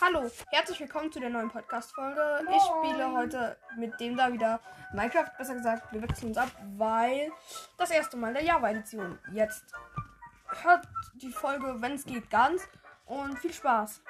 Hallo, herzlich willkommen zu der neuen Podcast-Folge. Ich spiele heute mit dem da wieder Minecraft. Besser gesagt, wir wechseln uns ab, weil das erste Mal der Java-Edition. Jetzt hört die Folge, wenn es geht, ganz und viel Spaß.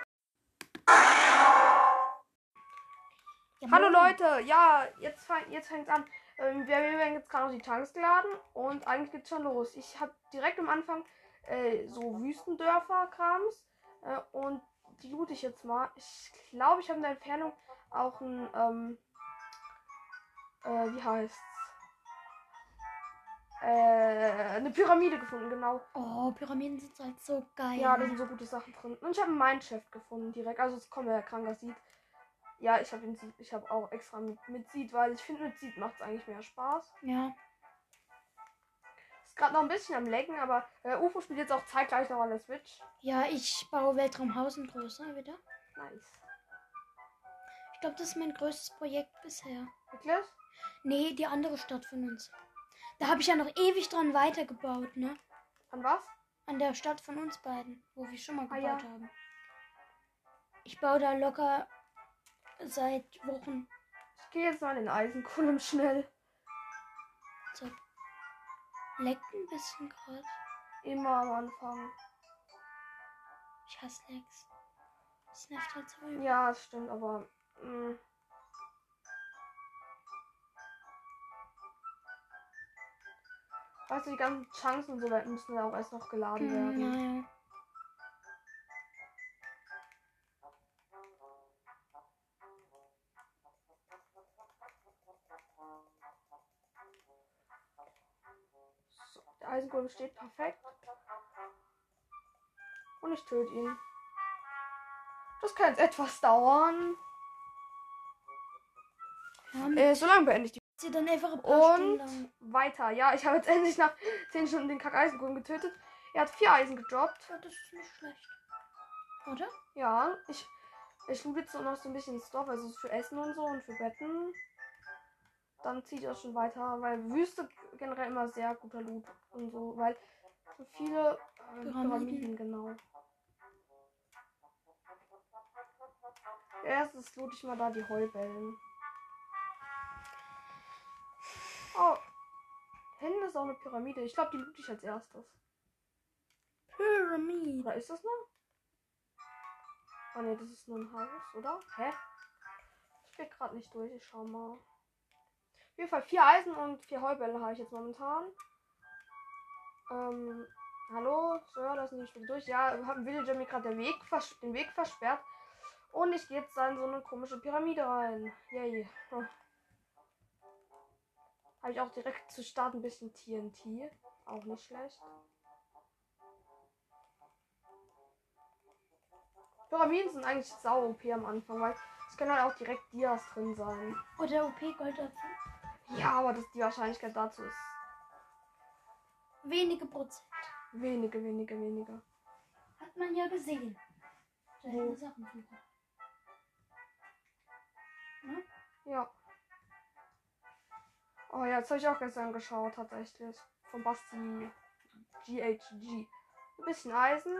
Hallo Leute, ja, jetzt, fang, jetzt fängt an. Ähm, wir, wir werden jetzt gerade auf die Tanks geladen und eigentlich geht's schon los. Ich habe direkt am Anfang äh, so Wüstendörfer-Krams äh, und die loot ich jetzt mal. Ich glaube, ich habe in der Entfernung auch ein, ähm, äh, wie heißt's? Äh, eine Pyramide gefunden, genau. Oh, Pyramiden sind halt so geil. Ja, da sind so gute Sachen drin. Und ich habe einen Mineshaft gefunden direkt. Also es kommt ja kranker sieht. Ja, ich habe ich habe auch extra mit, mit Seed, weil ich finde mit Seed macht es eigentlich mehr Spaß. Ja. Ist gerade noch ein bisschen am Lecken, aber äh, UFO spielt jetzt auch zeitgleich noch an der Switch. Ja, ich baue Weltraumhausen größer wieder. Nice. Ich glaube, das ist mein größtes Projekt bisher. Wirklich? Nee, die andere Stadt von uns. Da habe ich ja noch ewig dran weitergebaut, ne? An was? An der Stadt von uns beiden, wo wir schon mal Ah, gebaut ja. haben. Ich baue da locker seit Wochen. Ich gehe jetzt mal in den schnell. Leckt ein bisschen gerade. Immer am Anfang. Ich hasse Lecks. Das nervt halt so. Ja, das stimmt, aber. mm. Mh. Weißt du, die ganzen Chunks und so weiter müssen ja auch erst noch geladen werden. Hm, ja, ja. Eisenkolben steht perfekt. Und ich töte ihn. Das kann jetzt etwas dauern. ja Äh, so lange beende ich die. sie dann einfach ein Und weiter. Ja, ich habe jetzt endlich nach 10 Stunden den Kack-Eisenkolben getötet. Er hat vier Eisen gedroppt. Ja, das ist nicht schlecht. Oder? Ja, ich, ich jetzt noch so ein bisschen Stoff, also für Essen und so und für Betten. Dann zieht das schon weiter, weil Wüste generell immer sehr guter Loot und so, weil so viele äh, Pyramiden. Pyramiden, genau. Erstes loot ich mal da die Heubellen. Oh. Hinten ist auch eine Pyramide. Ich glaube, die loot ich als erstes. Pyramid. Oder ist das noch? Oh ne, das ist nur ein Haus, oder? Hä? Ich blick gerade nicht durch, ich schau mal. Auf jeden Fall vier Eisen und vier Heubälle habe ich jetzt momentan. Ähm, hallo, Sir, lassen Sie mich bitte durch. Ja, haben Villager mir gerade den Weg, den Weg versperrt. Und ich gehe jetzt da in so eine komische Pyramide rein. Yay. Hm. Habe ich auch direkt zu Start ein bisschen TNT. Auch nicht schlecht. Pyramiden sind eigentlich sau OP am Anfang, weil es können halt auch direkt Dias drin sein. Oder OP Goldapfel. Ja, aber das, die Wahrscheinlichkeit dazu ist Wenige Prozent. wenige, wenige, wenige. Hat man ja gesehen. Seltene Wo? Sachen suchen. Ja. Oh ja, jetzt habe ich auch gestern geschaut, tatsächlich. Von Basti GHG. Ein bisschen Eisen.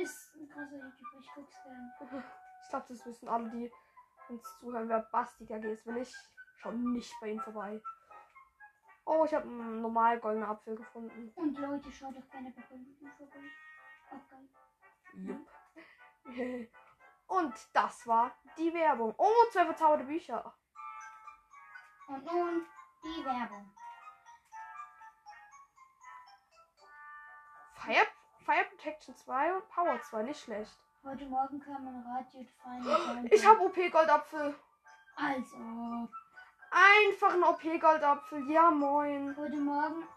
Ist ein krasser YouTuber, ich guck's gerne. Ich glaube, das wissen alle, die uns zuhören, wer Basti GG ist. Wenn nicht, schau nicht bei ihm vorbei. Oh, ich habe einen normal goldenen Apfel gefunden. Und Leute, schaut doch gerne bei vorbei. Auch geil. Jupp. Und das war die Werbung. Oh, zwei verzauberte Bücher. Und nun die Werbung. Fire, Fire Protection 2 und Power 2, nicht schlecht. Heute Morgen kam ein Radio Final Ich habe OP Goldapfel. Also, Einfach ein OP Goldapfel. Ja, moin. heute Morgen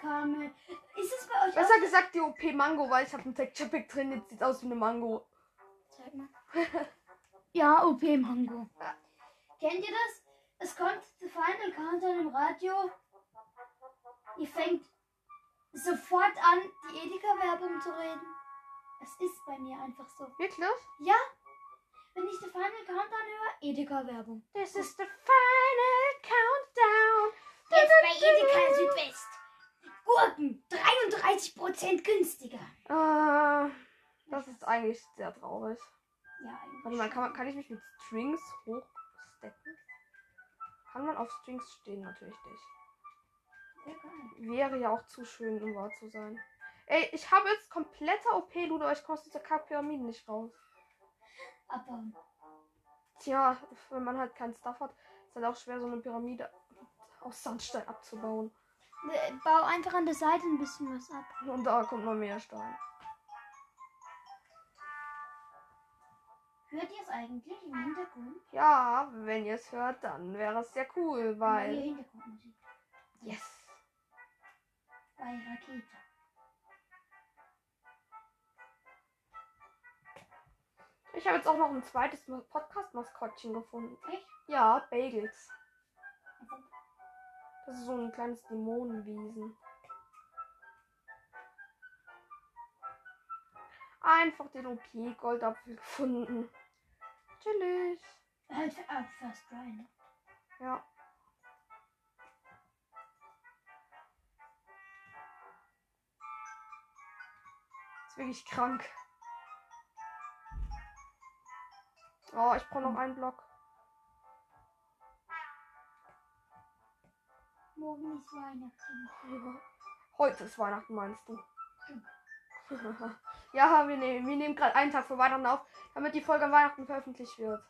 kam. Ist es bei euch Besser gesagt die OP Mango, weil ich habe einen Texture Pack drin. Jetzt sieht aus wie eine Mango. Zeig mal. ja, OP Mango. Kennt ihr das? Es kommt zu Final Countdown im Radio. Ihr fängt sofort an, die Edeka-Werbung zu reden. Es ist bei mir einfach so. Wirklich? Ja, wenn ich die Final Countdown höre, Edeka-Werbung. This is the final countdown. Jetzt bei Edeka Südwest. Gurken 33% günstiger. Äh, das ist eigentlich sehr traurig. Ja, eigentlich. Warte mal, kann, man, kann ich mich mit Strings hochstecken? Kann man auf Strings stehen? Natürlich nicht. Wäre ja auch zu schön, um wahr zu sein. Ey, ich habe jetzt kompletter OP-Ludo, aber ich komme aus dieser Kack-Pyramide nicht raus. Abbauen. Tja, wenn man halt keinen Stuff hat, ist halt auch schwer, so eine Pyramide aus Sandstein abzubauen. Äh, Bau einfach an der Seite ein bisschen was ab. Und da kommt noch mehr Stein. Hört ihr es eigentlich im Hintergrund? Ja, wenn ihr es hört, dann wäre es sehr cool, weil. Hintergrundmusik. Yes. Bei Rakete. Ich habe jetzt auch noch ein zweites Ma- Podcast-Maskottchen gefunden. Echt? Ja, Bagels. Das ist so ein kleines Dämonenwesen. Einfach den OP-Goldapfel gefunden. Chillig. ab First Try, ne? Ja. Ist wirklich krank. Oh, ich brauche noch einen Block. Morgen ist Weihnachten. Heute ist Weihnachten, meinst du? ja, wir nehmen, wir nehmen gerade einen Tag vor Weihnachten auf, damit die Folge an Weihnachten veröffentlicht wird.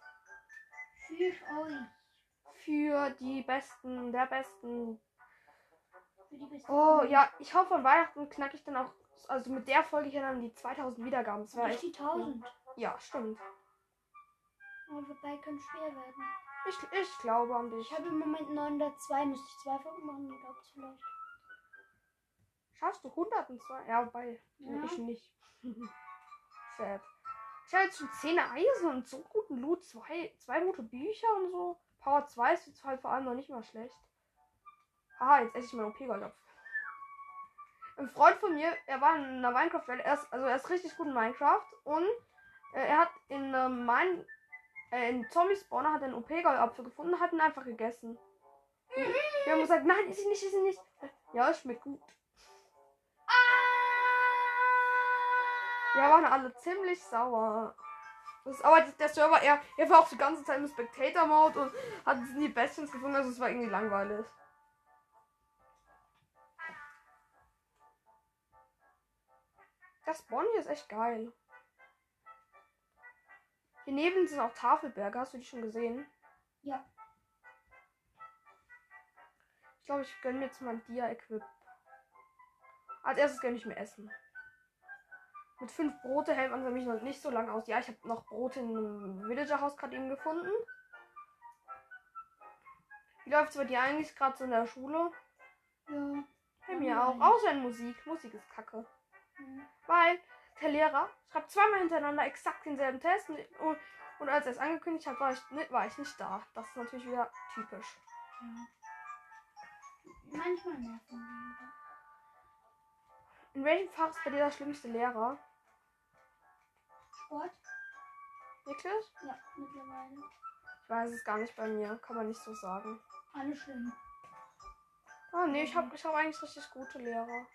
Für euch. Für die Besten, der Besten. Für die beste Oh, ja, ich hoffe, an Weihnachten knacke ich dann auch, also mit der Folge hier dann die 2000 Wiedergaben. Das wäre echt. die 1000. Ja, stimmt. Aber vorbei können schwer werden. Ich, ich glaube an dich. Ich habe im Moment 902. Müsste ich zwei Folgen machen, dann glaubt's vielleicht. Schaffst du 102? Ja, wobei. Ja. Ich nicht. Sad. Ich habe jetzt schon 10 Eisen und so guten Loot. Zwei, zwei gute Bücher und so. Power 2 ist jetzt halt vor allem noch nicht mal schlecht. Haha, jetzt esse ich meinen OP-Goldapfel. Ein Freund von mir, er war in einer Minecraft-Welt, also er ist richtig gut in Minecraft und äh, er hat in ähm, mein, äh, in Zombie-Spawner hat einen OP-Goldapfel gefunden und hat ihn einfach gegessen. Wir haben gesagt, nein, ist ihn nicht, ist ihn nicht. Ja, es schmeckt gut. Wir waren alle ziemlich sauer. Das, aber der Server, er, er war auch die ganze Zeit im Spectator-Mode und hat nie Bastions gefunden, also es war irgendwie langweilig. Das hier ist echt geil. Hier neben sind auch Tafelberge, hast du die schon gesehen? Ja. Ich glaube, ich gönne mir jetzt mal ein Dia-Equip. Als erstes gönne ich mir Essen. Mit fünf Brote hält man für mich noch nicht so lange aus. Ja, ich habe noch Brote in einem Villager-Haus gerade eben gefunden. Wie läuft es bei dir eigentlich gerade so in der Schule? Ja. Bei mir auch. Außer in Musik. Musik ist kacke. Mhm. Weil der Lehrer schreibt zweimal hintereinander exakt denselben Test. Und, und, als er es angekündigt hat, war ich, war ich nicht da. Das ist natürlich wieder typisch. ja. Manchmal nerven. In welchem Fach ist bei dir der schlimmste Lehrer? Sport? Wirklich? Ja, mittlerweile. Ich weiß es gar nicht bei mir. Kann man nicht so sagen. Alle schlimm. Oh nee, ich habe ich hab eigentlich richtig gute Lehrer.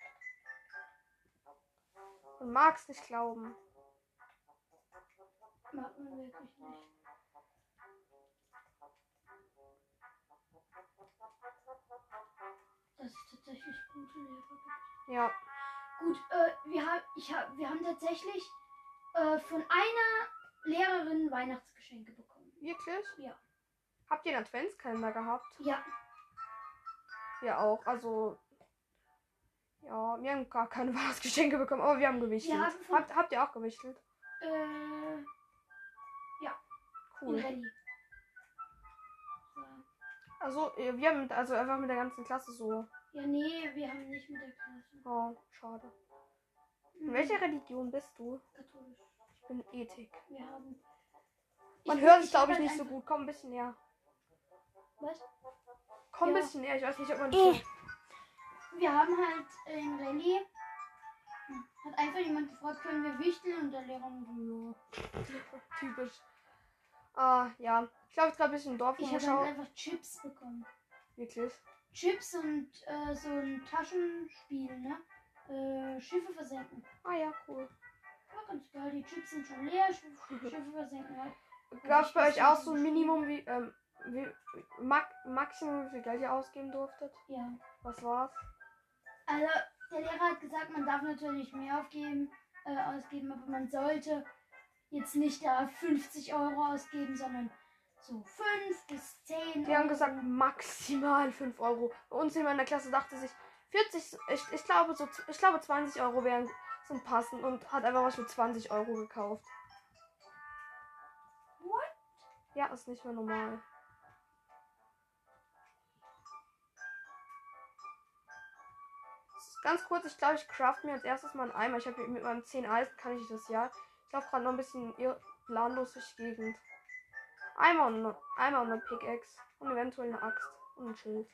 Man mag es nicht glauben. Mag man wirklich nicht. Dass es tatsächlich gute Lehrer gibt. Ja. Gut, äh, wir, haben, ich hab, wir haben tatsächlich äh, von einer Lehrerin Weihnachtsgeschenke bekommen. Wirklich? Ja. Habt ihr einen Adventskalender gehabt? Ja, Wir auch. Also. Ja, wir haben gar keine Weihnachtsgeschenke bekommen, aber wir haben gewichtelt. Von- habt, habt ihr auch gewichtelt? äh, in Cool. Also, äh, wir haben mit, also einfach mit der ganzen Klasse so. Ja, nee, wir haben nicht mit der Klasse. Oh, schade. In Mhm. welcher Religion bist du? Katholisch. Ich bin Ethik. Wir haben. Man Ich- hört es, glaube ich, halt nicht so gut. Komm ein bisschen näher. Was? Komm ein Ja. bisschen näher. Ich weiß nicht, ob man Eh. Wir haben halt in Rallye. Hat einfach jemand gefragt, können wir wichteln? Und der Lehrer ja. Typisch. Ah, ja. Ich glaube, jetzt gerade ein bisschen Dorf Ich habe halt einfach Chips bekommen. Wirklich. Chips und äh, so ein Taschenspiel, ne? Äh, Schiffe versenken. Ah ja, cool. Ach, ganz geil, die Chips sind schon leer. Schiff- Schiffe versenken halt. Gab es bei euch auch so ein Minimum, wie, ähm, wie Max Maximum, wie viel Geld ihr ausgeben durftet? Ja. Was war's? Also, der Lehrer hat gesagt, man darf natürlich mehr aufgeben, äh, ausgeben, aber man sollte jetzt nicht da 50 Euro ausgeben, sondern so 5 bis 10 Die haben gesagt maximal 5 Euro. Bei uns in der Klasse dachte sich 40, ich, ich glaube so, ich glaube 20 Euro wären sind passend und hat einfach was für 20 Euro gekauft. What? Ja, ist nicht mehr normal. Ganz kurz, ich glaube, ich craft mir als erstes mal einen Eimer. Ich habe mit meinem 10 Eisen kann ich das ja. Ich laufe gerade noch ein bisschen planlos durch die Gegend. Eimer und, eine- Eimer und eine Pickaxe. Und eventuell eine Axt und ein Schild.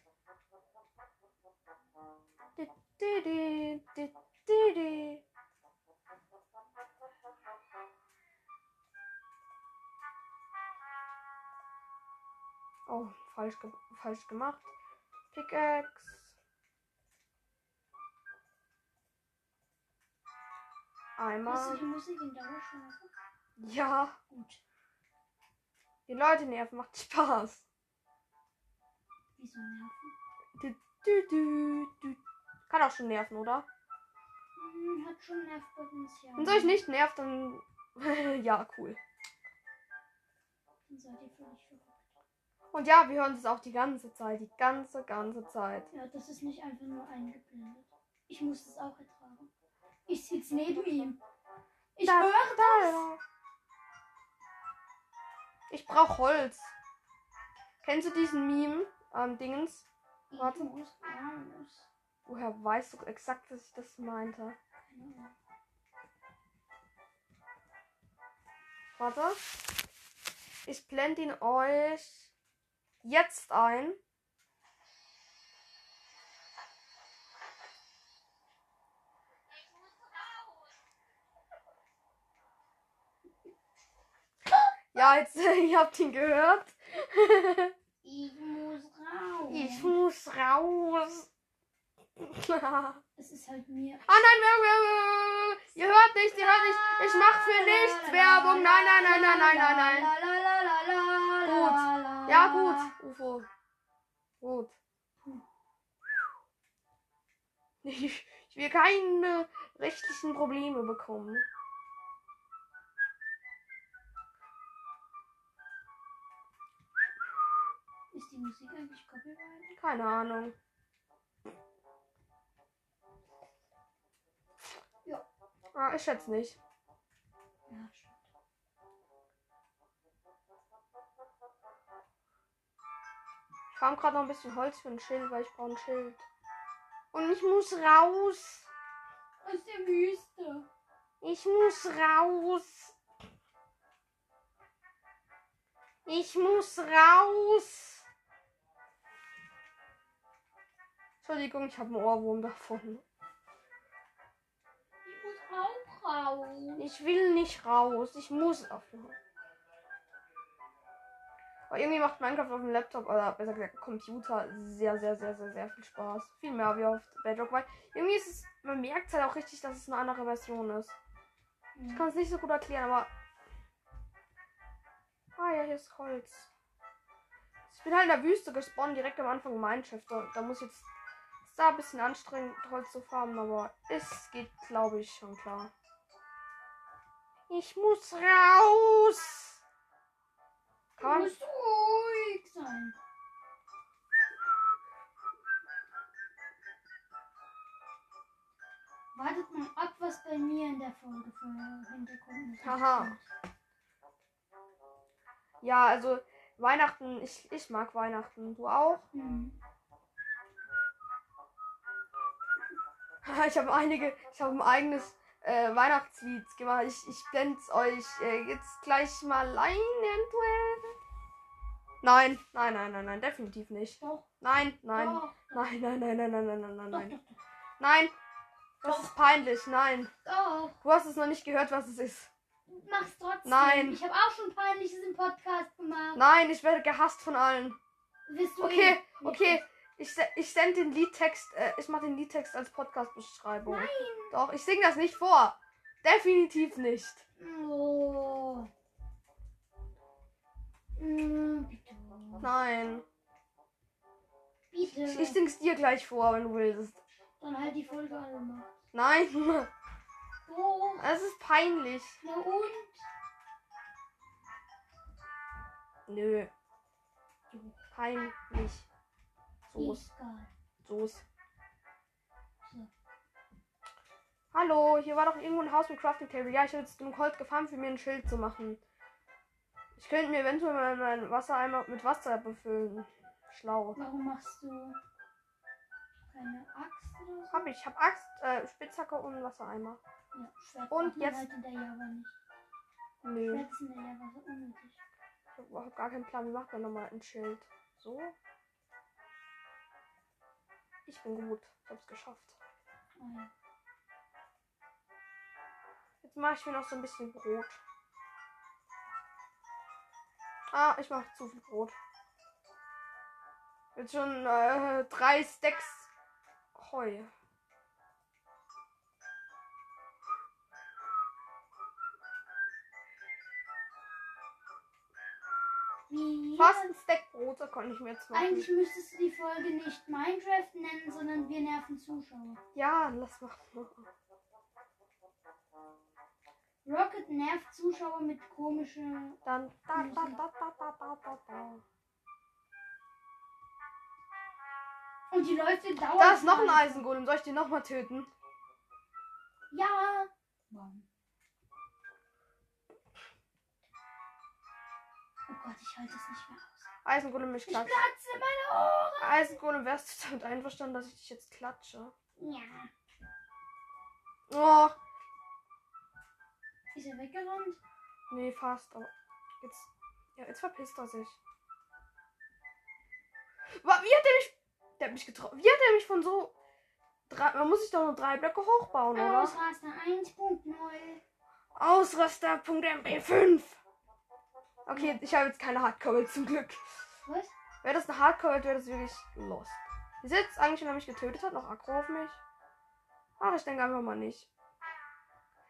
Oh, falsch, ge falsch gemacht. Pickaxe. Hast du die Musik in Dauerschleife? Ja, Gut. die Leute nerven, macht Spaß. Wieso nerven? Du, du, du, du. Kann auch schon nerven, oder? Hm, hat schon Nervpotenzial. Wenn es euch nicht nervt, dann. ja, cool. Dann seid ihr völlig verrückt. Und ja, wir hören es auch die ganze Zeit. Die ganze, ganze Zeit. Ja, das ist nicht einfach nur eingeblendet. Ich muss es auch ertragen. Ich sitze neben ihm. Ich Da- höre Da. Ich brauch Holz. Kennst du diesen Meme? Ähm, Dingens? Warte. Woher weißt du exakt, dass ich das meinte? Warte. Ich blende ihn euch jetzt ein. Ja, jetzt, ihr habt ihn gehört. Ich muss raus. Ich muss raus. ah Es ist halt mir. nein, wer- wer- wer- ihr hört nicht, ihr hört nicht. Ich mach für nichts Werbung. Nein, nein, nein, nein, nein, nein, nein. Gut. Ja, gut, UFO. Gut. Ich, ich will keine rechtlichen Probleme bekommen. Ist die Musik eigentlich copyrighted? Keine Ahnung. Ja. Ah, ich schätze nicht. Ja, stimmt. Ich farm gerade noch ein bisschen Holz für ein Schild, weil ich brauche ein Schild. Und ich muss raus. Aus der Wüste. Ich muss raus. Ich muss raus. Entschuldigung, ich habe einen Ohrwurm davon. Ich muss auch raus. Ich will nicht raus. Ich muss aufhören. Aber irgendwie macht Minecraft auf dem Laptop oder besser gesagt Computer sehr, sehr, sehr, sehr, sehr viel Spaß. Viel mehr wie auf Bedrock, weil irgendwie ist es, man merkt halt auch richtig, dass es eine andere Version ist. Ich kann es nicht so gut erklären, aber. Ah ja, hier ist Holz. Ich bin halt in der Wüste gespawnt, direkt am Anfang Mineshift. Da, da muss jetzt. Ist da ein bisschen anstrengend, Holz zu farmen, aber es geht, glaube ich, schon klar. Ich muss raus! Du Kann man, musst ruhig sein. Wartet mal ab, was bei mir in der Folge für Hintergrund Haha. ja, also Weihnachten, ich, ich mag Weihnachten. Du auch? Hm. Ich habe einige, ich habe ein eigenes äh, Weihnachtslied gemacht. Ich, ich blende es euch äh, jetzt gleich mal ein, eventuell. Nein, nein, nein, nein, nein, definitiv nicht. Doch, Nein, nein, doch, nein, nein, nein, nein, nein, nein, nein, nein, nein. Nein, das Doch. ist peinlich, nein. doch. Du hast es noch nicht gehört, was es ist. Mach's trotzdem. Nein. Ich habe auch schon Peinliches im Podcast gemacht. Nein, ich werde gehasst von allen. Wirst du Okay, okay. Ich, ich sende den Liedtext, äh, ich mache den Liedtext als Podcast-Beschreibung. Nein. Doch, ich singe das nicht vor. Definitiv nicht. Oh. Mm, bitte. Nein. Bitte. Ich, ich sing's dir gleich vor, wenn du willst. Dann halt die Folge alle Nein. Oh. Es ist peinlich. Na und? Nö. Peinlich. So's. Egal. So's. So. Hallo, hier war doch irgendwo ein Haus mit Crafting Table. Ja, ich habe jetzt genug Holz gefahren, für mir ein Schild zu machen. Ich könnte mir eventuell mal meinen Wassereimer mit Wasser befüllen. Schlau. Warum machst du keine Axt oder so? Hab ich. Ich hab Axt, äh, Spitzhacke und Wassereimer. Ja, Schwert Und jetzt- halt in der Java nicht. Nö. Schwert ist in der Java so unnötig. Ich hab gar keinen Plan. Wie macht man nochmal ein Schild? So. Ich bin gut. Ich hab's geschafft. Ja. Jetzt mache ich mir noch so ein bisschen Brot. Ah, ich mache zu viel Brot. Jetzt schon äh, drei Stacks Heu. Fast ein Stack Brot, da konnte ich mir jetzt machen. Eigentlich müsstest du die Folge nicht Minecraft nennen, sondern wir nerven Zuschauer. Ja, lass mal. Rocket nervt Zuschauer mit komischen. Dann. Da, da, da, da, da, da, da, da. Und die Leute dauern. Da ist noch ein Eisengolem. Soll ich den nochmal töten? Ja. Warum? Oh Gott, ich halte es nicht mehr aus. Eisengolem, ich Ich klatsche. platze meine Ohren. Eisengolem, wärst du damit einverstanden, dass ich dich jetzt klatsche? Ja. Oh, Ist er weggerannt? nee, fast. Aber jetzt. Ja, jetzt verpisst er sich. Wie hat er mich. Der hat mich getroffen. Wie hat er mich von so. Drei, man muss sich doch nur drei Blöcke hochbauen, oder? Ausraster 1.0. Ausraster.mp5. Okay, ich habe jetzt keine Hardcore zum Glück. Was? Wäre das eine Hardcore, wäre das wirklich lost. Die sitzt eigentlich, wenn er mich getötet hat, noch aggro auf mich. Ach, ich denke einfach mal nicht.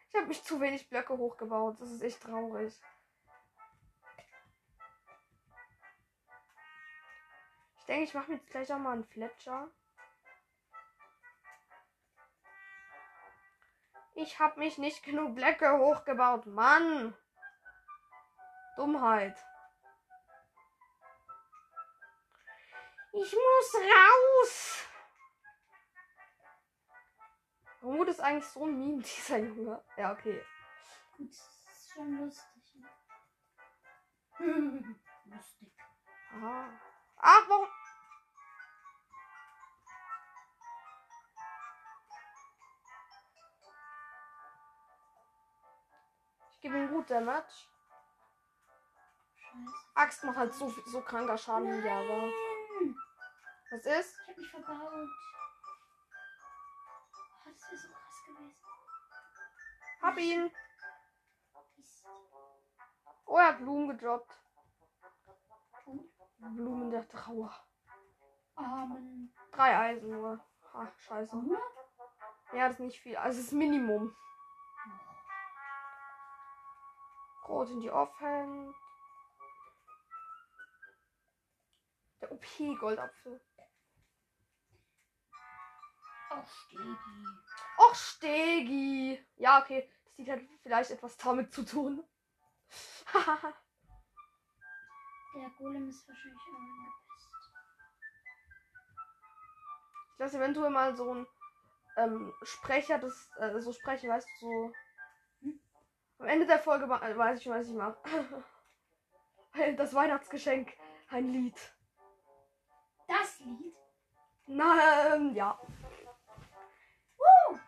Ich habe mich zu wenig Blöcke hochgebaut. Das ist echt traurig. Ich denke, ich mache mir jetzt gleich auch mal einen Fletcher. Ich habe mich nicht genug Blöcke hochgebaut. Mann! Dummheit. Ich muss raus! Warum ist eigentlich so ein Meme, dieser Junge? Ja, okay. Gut, das ist schon lustig. Ne? lustig. Aha. Ach, warum? Ich gebe ihm gut Damage. Axt macht halt so, so kranker Schaden wie Java. Nein! Was ist? Ich hab mich verbaut. Oh, das wäre so krass gewesen. Hab ihn. Mist. Oh, er hat Blumen gedroppt. Blumen der Trauer. Armen. Drei Eisen nur. Ha, scheiße. Ja, das ist nicht viel. Also, das ist Minimum. Rot in die Offhand. Der OP-Goldapfel. Auch Stegi. Och, Stegi. Ja, okay. Das sieht halt vielleicht etwas damit zu tun. Der Golem ist wahrscheinlich auch angepisst. ich lasse eventuell mal so ein ähm, Sprecher, das, äh, so sprechen, weißt du, so. Hm? Am Ende der Folge äh, weiß ich, was ich mache. das Weihnachtsgeschenk. Ein Lied. Lied? Na, ähm, ja. Woo!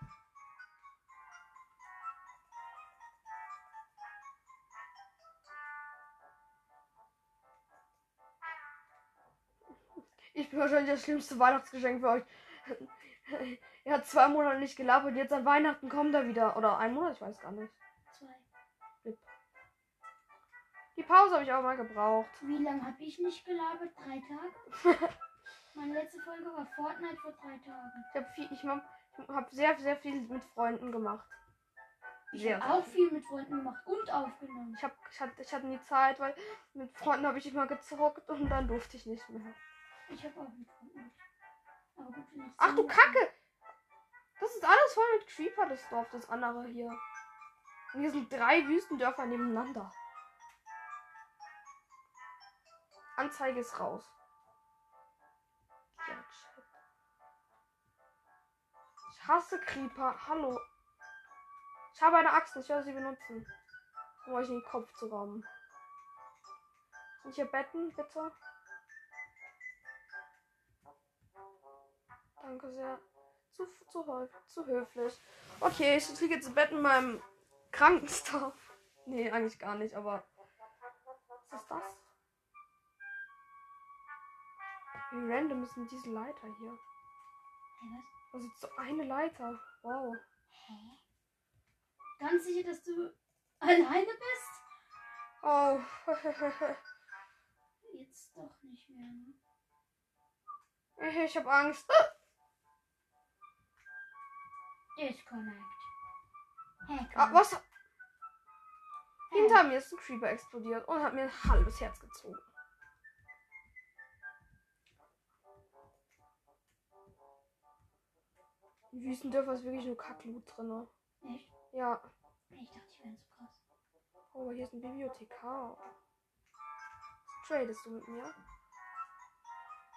Ich bin wahrscheinlich das schlimmste Weihnachtsgeschenk für euch. er hat zwei Monate nicht gelabert, jetzt an Weihnachten kommt er wieder. Oder ein Monat, ich weiß gar nicht. Zwei. Die Pause habe ich auch mal gebraucht. Wie lange habe ich nicht gelabert? Drei Tage? Meine letzte Folge war Fortnite vor drei Tagen. Ich habe viel, ich hab, hab sehr, sehr viel mit Freunden gemacht. Ich habe auch viel mit Freunden gemacht und aufgenommen. Ich, hab, ich, hatte, ich hatte nie Zeit, weil mit Freunden habe ich immer gezockt und dann durfte ich nicht mehr. Ich habe auch mit Freunden. Aber gut, Ach du Kacke! Das ist alles voll mit Creeper, das Dorf, das andere hier. Und hier sind drei Wüstendörfer nebeneinander. Anzeige ist raus. Hasse Creeper. Hallo. Ich habe eine Axt, ich werde sie benutzen. Um euch in den Kopf zu rammen. Sind hier Betten, bitte? Danke sehr. Zu, zu, zu höflich. Okay, ich liege jetzt im Bett in meinem Krankenstaff. Nee, eigentlich gar nicht, aber. Was ist das? Wie random ist denn diese Leiter hier? Hey, was? Ist so eine Leiter. Wow. Hä? Ganz sicher, dass du alleine bist? Oh. Jetzt doch nicht mehr, ne? ich hab Angst. Disconnect. Hacker. Ah, was? Hinter mir ist ein Creeper explodiert und hat mir ein halbes Herz gezogen. In Wüstendörfer ist wirklich nur Kacklut drin. Echt? Ja. Ich dachte, die wären so krass. Oh, hier ist ein Bibliothekar. Tradest du mit mir?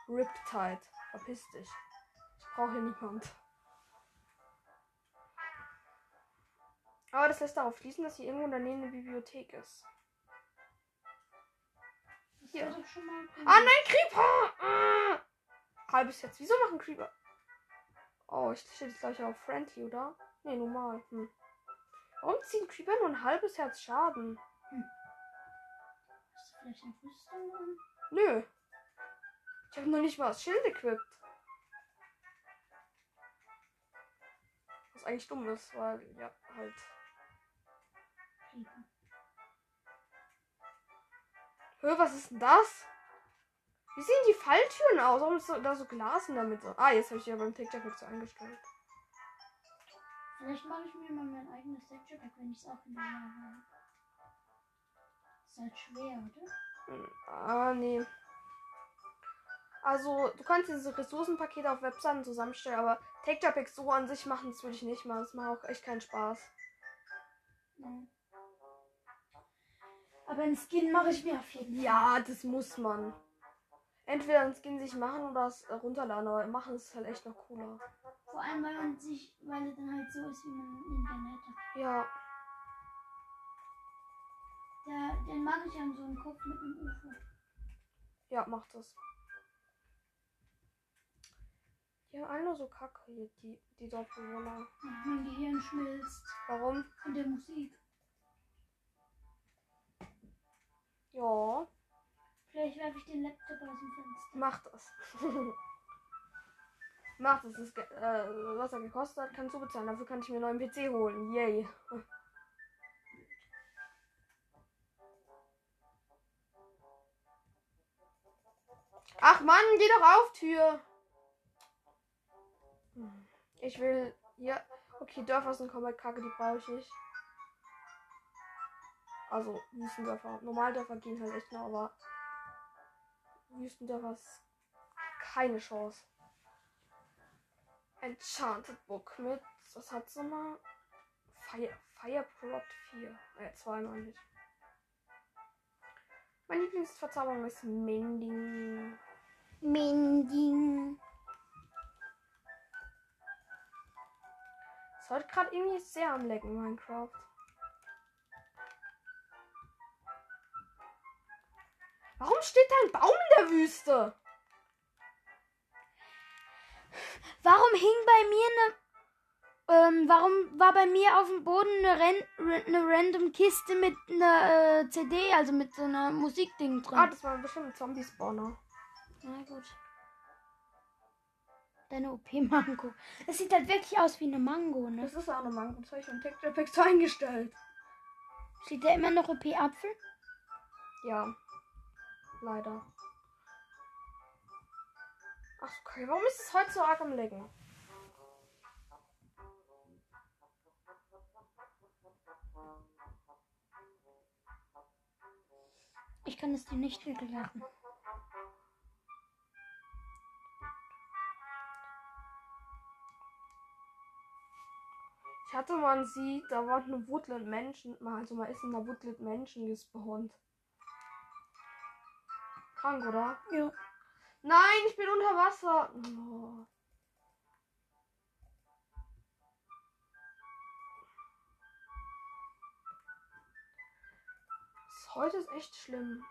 Riptide. Verpiss dich. Ich brauche hier niemand. Aber das lässt darauf schließen, dass hier irgendwo in der Nähe eine Bibliothek ist. Hier. Ah nein, Creeper! Ah! Halbes Herz. Wieso machen Creeper? Oh, ich stehe jetzt gleich auf Friendly, oder? Nee, normal. Hm. Warum ziehen Creeper nur ein halbes Herz Schaden? Hast du vielleicht eine Rüstung an? Nö. Ich habe noch nicht mal das Schild equipped. Was eigentlich dumm ist, weil, ja, halt. Hör, was ist denn das? Wie sehen die Falltüren aus? Warum ist da so Glas in der Mitte? Ah, jetzt habe ich ja beim TikTok so eingestellt. Vielleicht mache ich mir mal mein eigenes Texture-Pack, wenn ich es auch in der habe. Ist halt schwer, oder? Hm, Ah, nee. Also, du kannst diese Ressourcenpakete auf Webseiten zusammenstellen, aber Texture Packs so an sich machen, das würde ich nicht machen. Das macht auch echt keinen Spaß. Ja. Aber einen Skin mache ich mir auf jeden Fall. Ja, das muss man. Entweder einen Skin sich machen oder es äh, runterladen, aber machen ist halt echt noch cooler. Vor allem, weil man sich, weil er dann halt so ist, wie man ihn gerne hätte. Ja, Der, den mache ich an so einem Kopf mit einem UFO. ja, macht das. Die haben alle nur so Kacke hier, die, die Dorfbewohner. Mein Gehirn schmilzt Warum? von der Musik. Ja, Vielleicht werfe ich den Laptop aus dem Fenster. mach das. mach das. das äh, was er gekostet hat, kannst du bezahlen. Dafür kann ich mir einen neuen PC holen. Yay. Ach Mann, geh doch auf, Tür. Ich will hier. Okay, Dörfer sind komplett kacke, die brauche ich nicht. Also, Wüstendörfer. Normaldörfer gehen halt echt noch, aber Wüstendörfer ist keine Chance. Enchanted Book mit, was hat sie mal? Fire, Fireprot 4. Äh, zweimal nicht. Meine Lieblingsverzauberung ist Mending. Mending. Ist heute gerade irgendwie sehr am Lecken, Minecraft. Warum steht da ein Baum in der Wüste? Warum hing bei mir eine. Ähm, warum war bei mir auf dem Boden eine, Ren eine random Kiste mit einer äh, CD, also mit so einer Musikding drin? Ah, das war bestimmt ein Zombie-Spawner. Na gut. Deine OP-Mango. Es sieht halt wirklich aus wie eine Mango, ne? Das ist auch eine Mango. Das habe ich Texture Pack so eingestellt. Steht da immer noch OP-Apfel? Ja. Leider. Ach, okay. Warum ist es heute so arg am Lecken? Ich kann es dir nicht weglassen. Ich hatte mal sie, da waren nur Woodland Menschen, also mal ist in der Woodland Menschen gespawnt. Krank, oder? Ja. Nein, ich bin unter Wasser. Oh. Heute ist echt schlimm.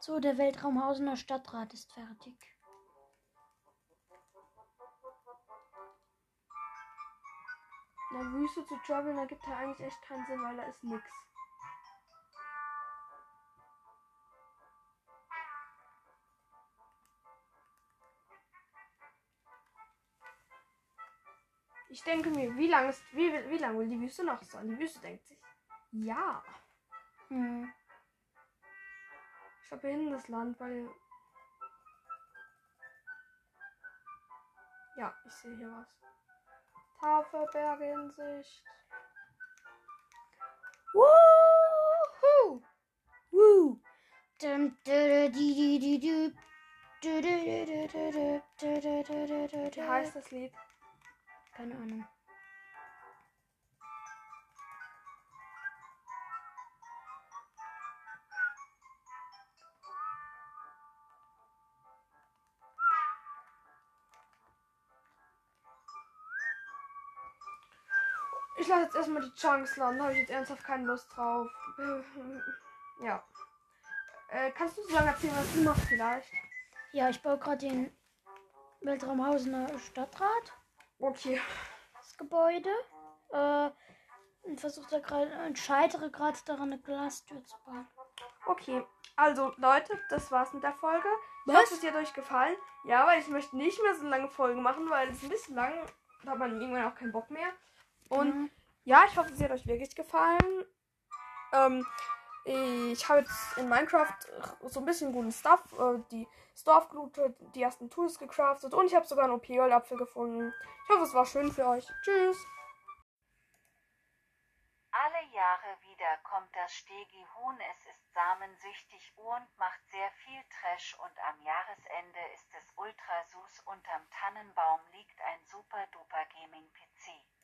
So, der Weltraumhausener Stadtrat ist fertig. In der Wüste zu traveln, da gibt ja eigentlich echt keinen Sinn, weil da ist nix. Ich denke mir, wie lange ist, wie, wie lange will die Wüste noch sein? Die Wüste denkt sich, ja. Hm. Ich verbinde das Land, weil. Ja, ich sehe hier was. Haferberge in Sicht. Woohoo! Woo! Dum, dü, dü, dü, Wie heißt das Lied? Keine Ahnung. Ich lasse jetzt erstmal die Chunks laden. Da habe ich jetzt ernsthaft keine Lust drauf. ja. Äh, kannst du so lange erzählen, was du machst vielleicht? Ja, ich baue gerade den Weltraumhausener Stadtrat. Okay. Das Gebäude. Äh, und versuche da gerade, und scheitere gerade daran, eine Glastür zu bauen. Okay. Also, Leute, das war's mit der Folge. Ich Was? hoffe, es hat euch gefallen. Ja, weil ich möchte nicht mehr so lange Folgen machen, weil es ein bisschen lang. Da hat man irgendwann auch keinen Bock mehr. Und ja, ich hoffe, es hat euch wirklich gefallen. Ähm, ich habe jetzt in Minecraft so ein bisschen guten Stuff, äh, die Store gelootet, die ersten Tools gecraftet und ich habe sogar einen OP-Apfel gefunden. Ich hoffe, es war schön für euch. Tschüss. Alle Jahre wieder kommt das Stegi-Huhn. Es ist samensüchtig und macht sehr viel Trash und am Jahresende ist es ultra süß. Unterm Tannenbaum liegt ein super duper Gaming-PC.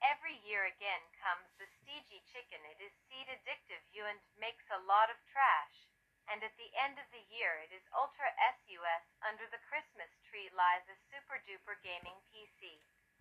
Every year again comes the Steegi chicken. It is seed addictive you and makes a lot of trash. And at the end of the year, it is ultra SUS. Under the Christmas tree lies a super duper